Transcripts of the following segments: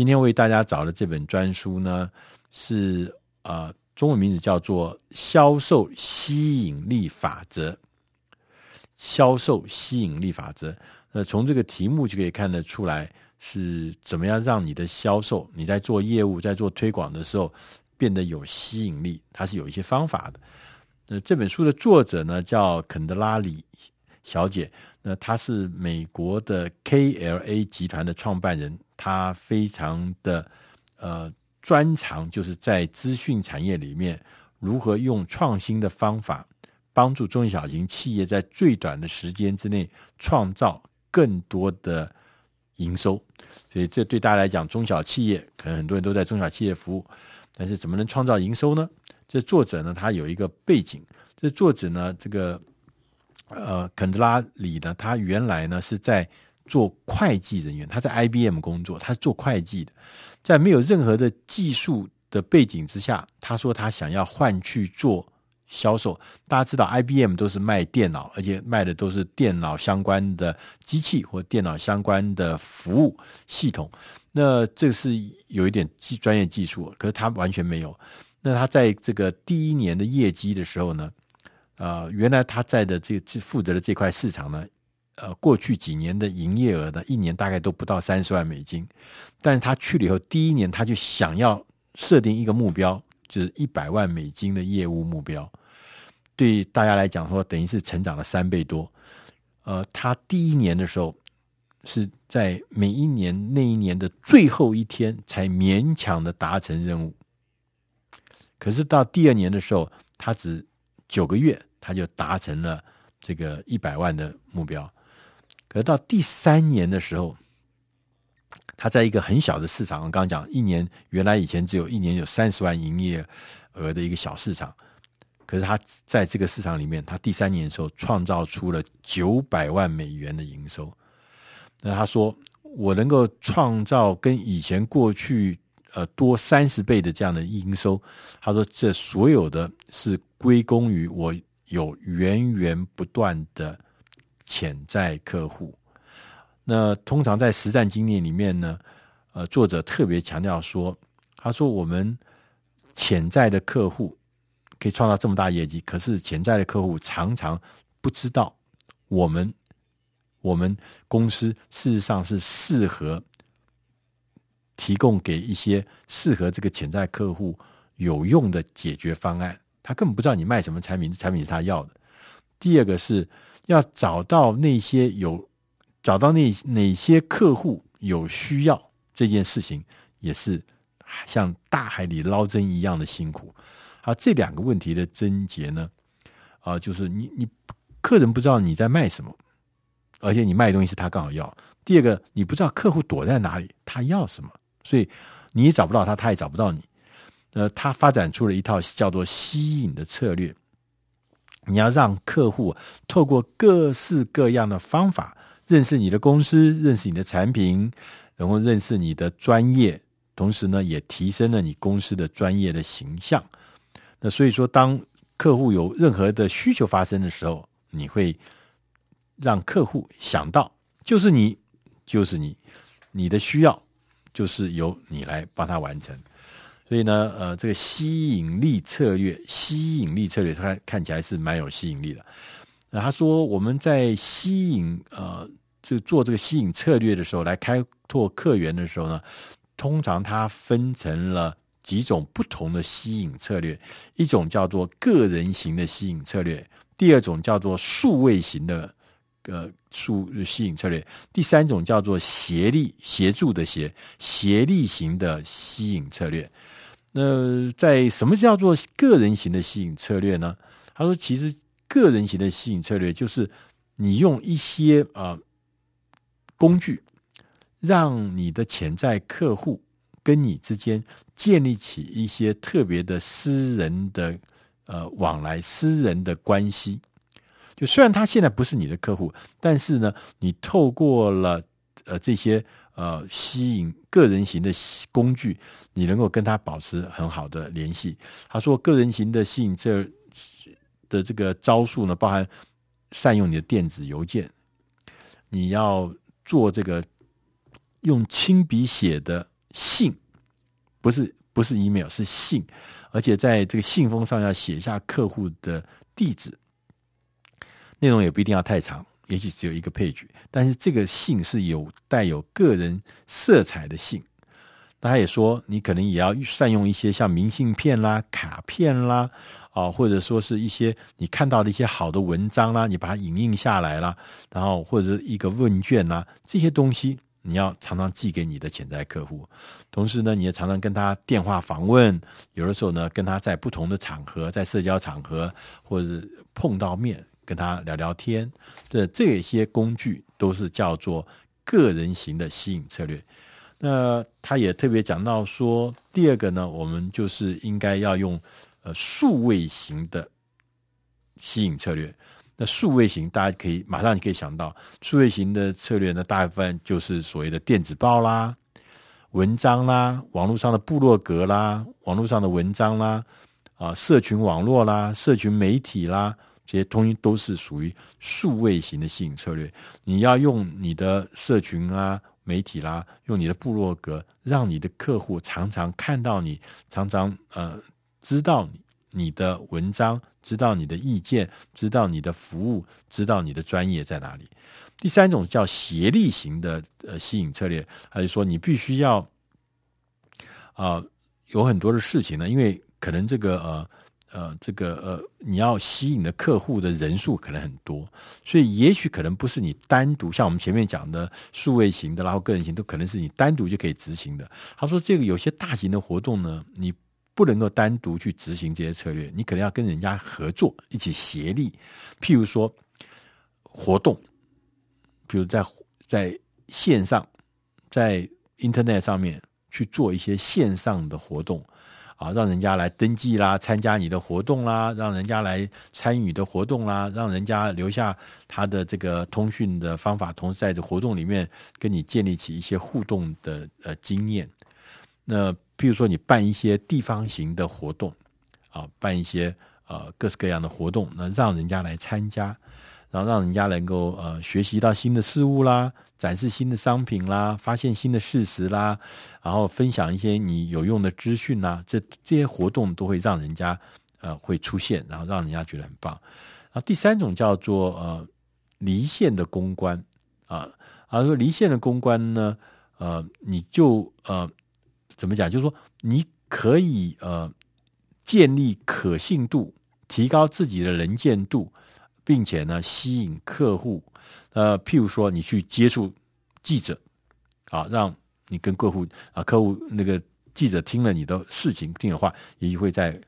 今天为大家找的这本专书呢，是呃中文名字叫做《销售吸引力法则》。销售吸引力法则，那从这个题目就可以看得出来，是怎么样让你的销售，你在做业务、在做推广的时候变得有吸引力，它是有一些方法的。那这本书的作者呢，叫肯德拉里小姐，那她是美国的 KLA 集团的创办人，他非常的呃专长，就是在资讯产业里面如何用创新的方法。帮助中小型企业在最短的时间之内创造更多的营收，所以这对大家来讲，中小企业可能很多人都在中小企业服务，但是怎么能创造营收呢？这作者呢，他有一个背景，这作者呢，这个呃肯德拉里呢，他原来呢是在做会计人员，他在 IBM 工作，他是做会计的，在没有任何的技术的背景之下，他说他想要换去做。销售，大家知道，IBM 都是卖电脑，而且卖的都是电脑相关的机器或电脑相关的服务系统。那这是有一点技专业技术，可是他完全没有。那他在这个第一年的业绩的时候呢，呃，原来他在的这这负责的这块市场呢，呃，过去几年的营业额呢，一年大概都不到三十万美金。但是他去了以后，第一年他就想要设定一个目标，就是一百万美金的业务目标。对大家来讲说，等于是成长了三倍多。呃，他第一年的时候是在每一年那一年的最后一天才勉强的达成任务。可是到第二年的时候，他只九个月他就达成了这个一百万的目标。可到第三年的时候，他在一个很小的市场，我刚刚讲一年原来以前只有一年有三十万营业额的一个小市场。可是他在这个市场里面，他第三年的时候创造出了九百万美元的营收。那他说，我能够创造跟以前过去呃多三十倍的这样的营收。他说，这所有的是归功于我有源源不断的潜在客户。那通常在实战经验里面呢，呃，作者特别强调说，他说我们潜在的客户。可以创造这么大业绩，可是潜在的客户常常不知道我们我们公司事实上是适合提供给一些适合这个潜在客户有用的解决方案。他根本不知道你卖什么产品，产品是他要的。第二个是要找到那些有找到那哪些客户有需要这件事情，也是像大海里捞针一样的辛苦。好，这两个问题的症结呢，啊，就是你你客人不知道你在卖什么，而且你卖的东西是他刚好要。第二个，你不知道客户躲在哪里，他要什么，所以你也找不到他，他也找不到你。呃，他发展出了一套叫做吸引的策略，你要让客户透过各式各样的方法认识你的公司，认识你的产品，然后认识你的专业，同时呢，也提升了你公司的专业的形象。那所以说，当客户有任何的需求发生的时候，你会让客户想到，就是你，就是你，你的需要就是由你来帮他完成。所以呢，呃，这个吸引力策略，吸引力策略，它看起来是蛮有吸引力的。那他说，我们在吸引呃，就做这个吸引策略的时候，来开拓客源的时候呢，通常它分成了。几种不同的吸引策略，一种叫做个人型的吸引策略，第二种叫做数位型的呃数吸引策略，第三种叫做协力协助的协协力型的吸引策略。那在什么叫做个人型的吸引策略呢？他说，其实个人型的吸引策略就是你用一些啊、呃、工具，让你的潜在客户。跟你之间建立起一些特别的私人的呃往来、私人的关系。就虽然他现在不是你的客户，但是呢，你透过了呃这些呃吸引个人型的工具，你能够跟他保持很好的联系。他说，个人型的吸引这的这个招数呢，包含善用你的电子邮件，你要做这个用亲笔写的。信，不是不是 email，是信，而且在这个信封上要写下客户的地址，内容也不一定要太长，也许只有一个 page，但是这个信是有带有个人色彩的信。那他也说，你可能也要善用一些像明信片啦、卡片啦，啊，或者说是一些你看到的一些好的文章啦，你把它影印下来啦，然后或者是一个问卷啦，这些东西你要常常寄给你的潜在客户。同时呢，你也常常跟他电话访问，有的时候呢，跟他在不同的场合，在社交场合或者是碰到面，跟他聊聊天。这这些工具都是叫做个人型的吸引策略。那他也特别讲到说，第二个呢，我们就是应该要用呃数位型的吸引策略。那数位型，大家可以马上就可以想到，数位型的策略呢，大部分就是所谓的电子报啦、文章啦、网络上的部落格啦、网络上的文章啦、啊社群网络啦、社群媒体啦，这些东西都是属于数位型的吸引策略。你要用你的社群啊。媒体啦，用你的部落格，让你的客户常常看到你，常常呃知道你你的文章，知道你的意见，知道你的服务，知道你的专业在哪里。第三种叫协力型的呃吸引策略，还是说你必须要啊、有很多的事情呢？因为可能这个呃。呃，这个呃，你要吸引的客户的人数可能很多，所以也许可能不是你单独像我们前面讲的数位型的，然后个人型都可能是你单独就可以执行的。他说，这个有些大型的活动呢，你不能够单独去执行这些策略，你可能要跟人家合作，一起协力。譬如说活动，比如在在线上，在 Internet 上面去做一些线上的活动。啊，让人家来登记啦，参加你的活动啦，让人家来参与的活动啦，让人家留下他的这个通讯的方法，同时在这活动里面跟你建立起一些互动的呃经验。那譬如说你办一些地方型的活动，啊，办一些呃各式各样的活动，那让人家来参加。然后让人家能够呃学习到新的事物啦，展示新的商品啦，发现新的事实啦，然后分享一些你有用的资讯啦，这这些活动都会让人家呃会出现，然后让人家觉得很棒。然后第三种叫做呃离线的公关啊，而说离线的公关呢，呃你就呃怎么讲？就是说你可以呃建立可信度，提高自己的能见度。并且呢，吸引客户，呃，譬如说你去接触记者，啊，让你跟客户啊，客户那个记者听了你的事情，听的话，也许会在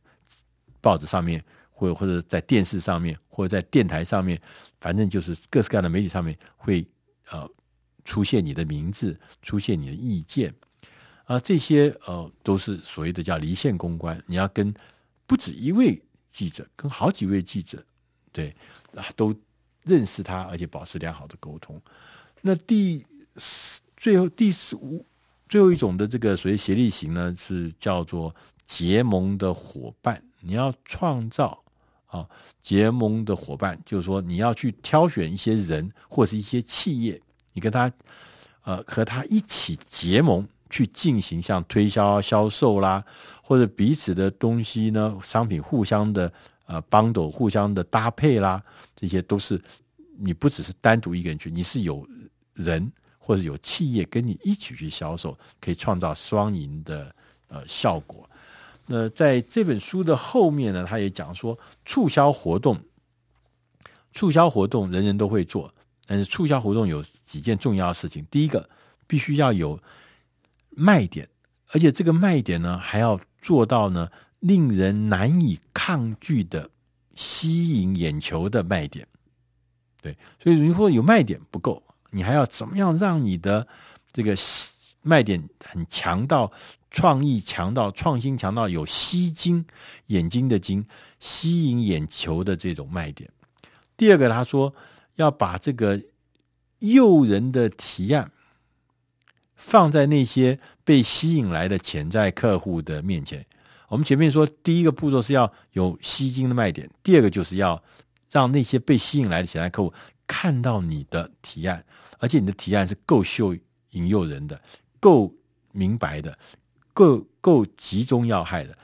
报纸上面，或或者在电视上面，或者在电台上面，反正就是各式各样的媒体上面会呃出现你的名字，出现你的意见，啊，这些呃都是所谓的叫离线公关，你要跟不止一位记者，跟好几位记者。对，啊，都认识他，而且保持良好的沟通。那第四，最后第四五，最后一种的这个所谓协力型呢，是叫做结盟的伙伴。你要创造啊结盟的伙伴，就是说你要去挑选一些人或是一些企业，你跟他呃和他一起结盟，去进行像推销、销售啦，或者彼此的东西呢，商品互相的。呃，bundle 互相的搭配啦，这些都是你不只是单独一个人去，你是有人或者有企业跟你一起去销售，可以创造双赢的呃效果。那在这本书的后面呢，他也讲说，促销活动，促销活动人人都会做，但是促销活动有几件重要的事情。第一个，必须要有卖点，而且这个卖点呢，还要做到呢。令人难以抗拒的吸引眼球的卖点，对，所以如果有卖点不够，你还要怎么样让你的这个卖点很强到创意强到创新强到有吸睛眼睛的睛，吸引眼球的这种卖点。第二个，他说要把这个诱人的提案放在那些被吸引来的潜在客户的面前。我们前面说，第一个步骤是要有吸睛的卖点，第二个就是要让那些被吸引来的潜在客户看到你的提案，而且你的提案是够秀引诱人的，够明白的，够够集中要害的，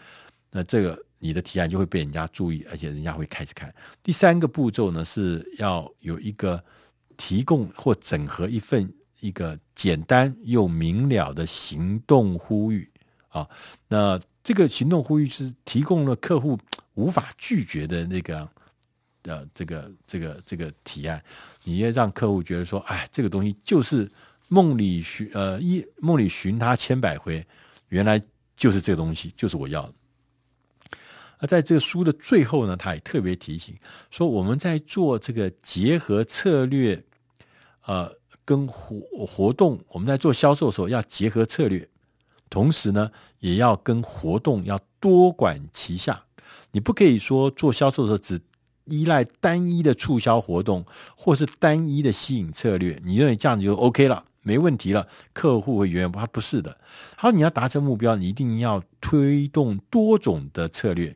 那这个你的提案就会被人家注意，而且人家会开始看。第三个步骤呢，是要有一个提供或整合一份一个简单又明了的行动呼吁啊。那这个行动呼吁是提供了客户无法拒绝的那个呃这个这个这个提案，你要让客户觉得说，哎，这个东西就是。梦里寻呃一梦里寻他千百回，原来就是这个东西，就是我要的。而在这个书的最后呢，他也特别提醒说，我们在做这个结合策略，呃，跟活活动，我们在做销售的时候要结合策略，同时呢，也要跟活动要多管齐下。你不可以说做销售的时候只依赖单一的促销活动，或是单一的吸引策略，你认为这样就 OK 了？没问题了，客户会原谅他不是的。好，你要达成目标，你一定要推动多种的策略，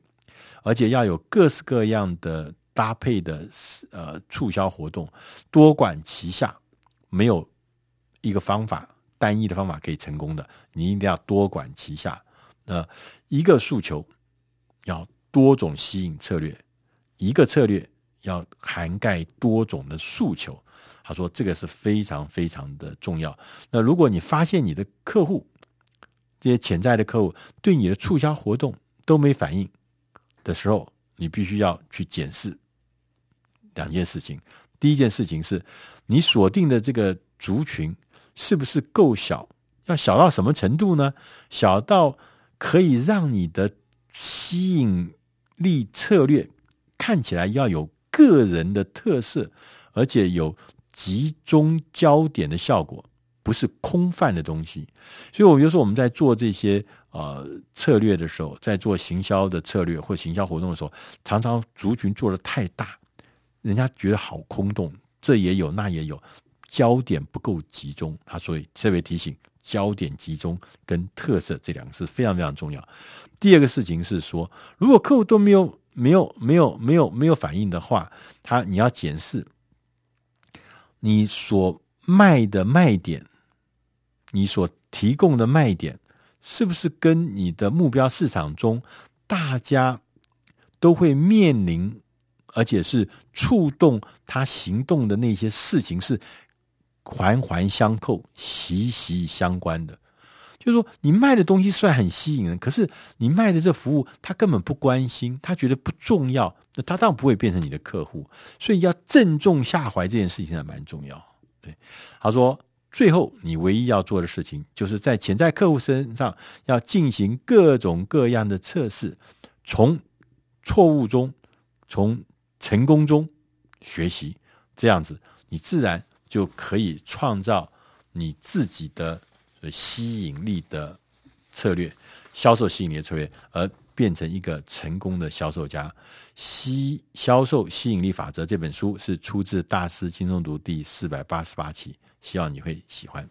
而且要有各式各样的搭配的呃促销活动，多管齐下。没有一个方法单一的方法可以成功的，你一定要多管齐下。那一个诉求要多种吸引策略，一个策略要涵盖多种的诉求。他说：“这个是非常非常的重要。那如果你发现你的客户这些潜在的客户对你的促销活动都没反应的时候，你必须要去检视两件事情。第一件事情是你锁定的这个族群是不是够小？要小到什么程度呢？小到可以让你的吸引力策略看起来要有个人的特色，而且有。”集中焦点的效果不是空泛的东西，所以我比如说我们在做这些呃策略的时候，在做行销的策略或行销活动的时候，常常族群做的太大，人家觉得好空洞，这也有那也有，焦点不够集中。他所以特别提醒，焦点集中跟特色这两个是非常非常重要。第二个事情是说，如果客户都没有没有没有没有没有反应的话，他你要检视。你所卖的卖点，你所提供的卖点，是不是跟你的目标市场中大家都会面临，而且是触动他行动的那些事情是环环相扣、息息相关的？就是说，你卖的东西虽然很吸引人，可是你卖的这服务他根本不关心，他觉得不重要，那他当然不会变成你的客户。所以要正中下怀这件事情还蛮重要。对，他说，最后你唯一要做的事情，就是在潜在客户身上要进行各种各样的测试，从错误中、从成功中学习，这样子你自然就可以创造你自己的。吸引力的策略，销售吸引力的策略，而变成一个成功的销售家。吸销售吸引力法则这本书是出自《大师轻松读》第四百八十八期，希望你会喜欢。